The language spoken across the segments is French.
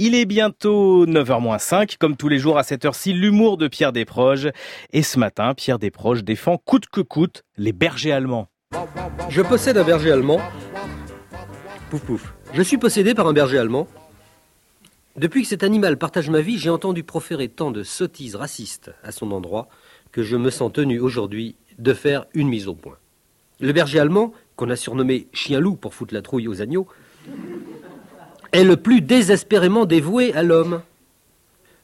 Il est bientôt 9h-5, comme tous les jours à cette heure-ci, l'humour de Pierre Desproges. Et ce matin, Pierre Desproges défend coûte que coûte les bergers allemands. Je possède un berger allemand. Pouf pouf. Je suis possédé par un berger allemand. Depuis que cet animal partage ma vie, j'ai entendu proférer tant de sottises racistes à son endroit que je me sens tenu aujourd'hui de faire une mise au point. Le berger allemand, qu'on a surnommé chien-loup pour foutre la trouille aux agneaux, est le plus désespérément dévoué à l'homme,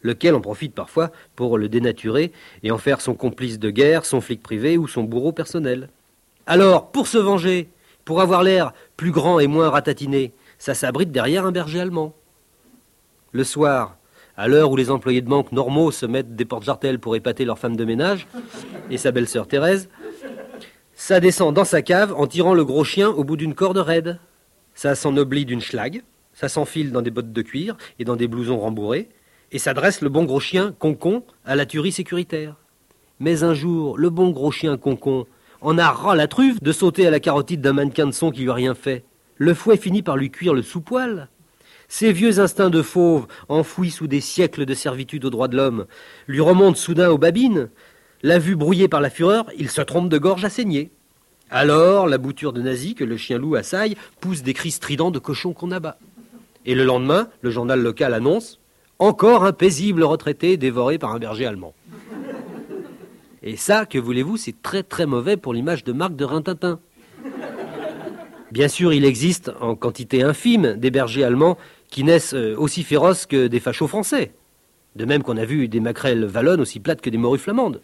lequel en profite parfois pour le dénaturer et en faire son complice de guerre, son flic privé ou son bourreau personnel. Alors, pour se venger, pour avoir l'air plus grand et moins ratatiné, ça s'abrite derrière un berger allemand. Le soir, à l'heure où les employés de banque normaux se mettent des portes-jartelles pour épater leur femme de ménage et sa belle-sœur Thérèse, ça descend dans sa cave en tirant le gros chien au bout d'une corde raide. Ça s'ennoblit d'une schlag, ça s'enfile dans des bottes de cuir et dans des blousons rembourrés, et ça dresse le bon gros chien concon à la tuerie sécuritaire. Mais un jour, le bon gros chien concon en a ras la truffe de sauter à la carotide d'un mannequin de son qui lui a rien fait. Le fouet finit par lui cuire le sous-poil. Ses vieux instincts de fauve, enfouis sous des siècles de servitude aux droits de l'homme, lui remontent soudain aux babines. La vue brouillée par la fureur, il se trompe de gorge à saigner. Alors, la bouture de nazi que le chien loup assaille pousse des cris stridents de cochon qu'on abat. Et le lendemain, le journal local annonce Encore un paisible retraité dévoré par un berger allemand. Et ça, que voulez-vous, c'est très très mauvais pour l'image de marque de Rintintin. Bien sûr, il existe en quantité infime des bergers allemands qui naissent euh, aussi féroces que des fachos français. De même qu'on a vu des maquerelles wallonnes aussi plates que des morues flamandes.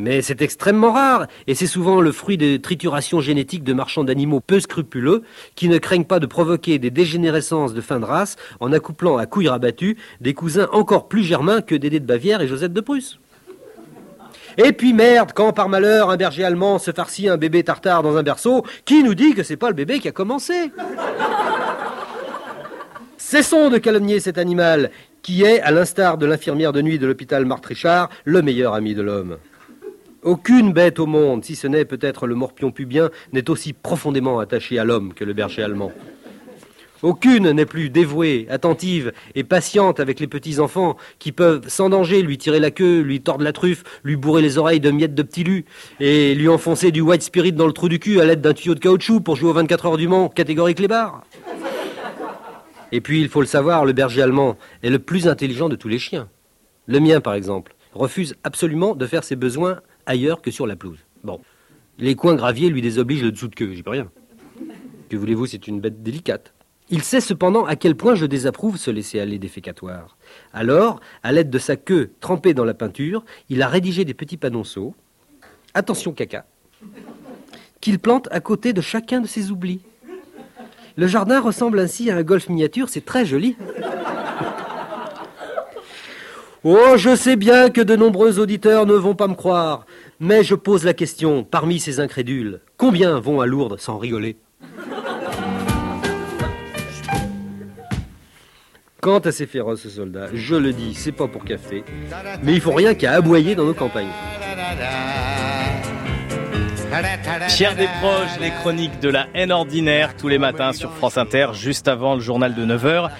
Mais c'est extrêmement rare, et c'est souvent le fruit de triturations génétiques de marchands d'animaux peu scrupuleux qui ne craignent pas de provoquer des dégénérescences de fin de race en accouplant à couilles rabattues des cousins encore plus germains que Dédé de Bavière et Josette de Prusse. Et puis merde, quand par malheur un berger allemand se farcit un bébé tartare dans un berceau, qui nous dit que c'est pas le bébé qui a commencé? Cessons de calomnier cet animal, qui est, à l'instar de l'infirmière de nuit de l'hôpital Marthe Richard, le meilleur ami de l'homme. Aucune bête au monde, si ce n'est peut-être le morpion pubien, n'est aussi profondément attachée à l'homme que le berger allemand. Aucune n'est plus dévouée, attentive et patiente avec les petits-enfants qui peuvent sans danger lui tirer la queue, lui tordre la truffe, lui bourrer les oreilles de miettes de petits lus et lui enfoncer du white spirit dans le trou du cul à l'aide d'un tuyau de caoutchouc pour jouer aux 24 heures du Mans, catégorie clébard. Et puis, il faut le savoir, le berger allemand est le plus intelligent de tous les chiens. Le mien, par exemple, refuse absolument de faire ses besoins ailleurs que sur la pelouse. Bon. Les coins graviers lui désobligent le dessous de queue, j'y peux rien. Que voulez-vous, c'est une bête délicate. Il sait cependant à quel point je désapprouve ce laisser-aller défécatoire. Alors, à l'aide de sa queue trempée dans la peinture, il a rédigé des petits panonceaux. Attention caca. Qu'il plante à côté de chacun de ses oublis. Le jardin ressemble ainsi à un golf miniature, c'est très joli. Oh, je sais bien que de nombreux auditeurs ne vont pas me croire, mais je pose la question, parmi ces incrédules, combien vont à Lourdes sans rigoler? Quant à ces féroces soldats, je le dis, c'est pas pour café, mais il faut rien qu'à aboyer dans nos campagnes. Pierre Desproges, les chroniques de la haine ordinaire tous les matins sur France Inter, juste avant le journal de 9h.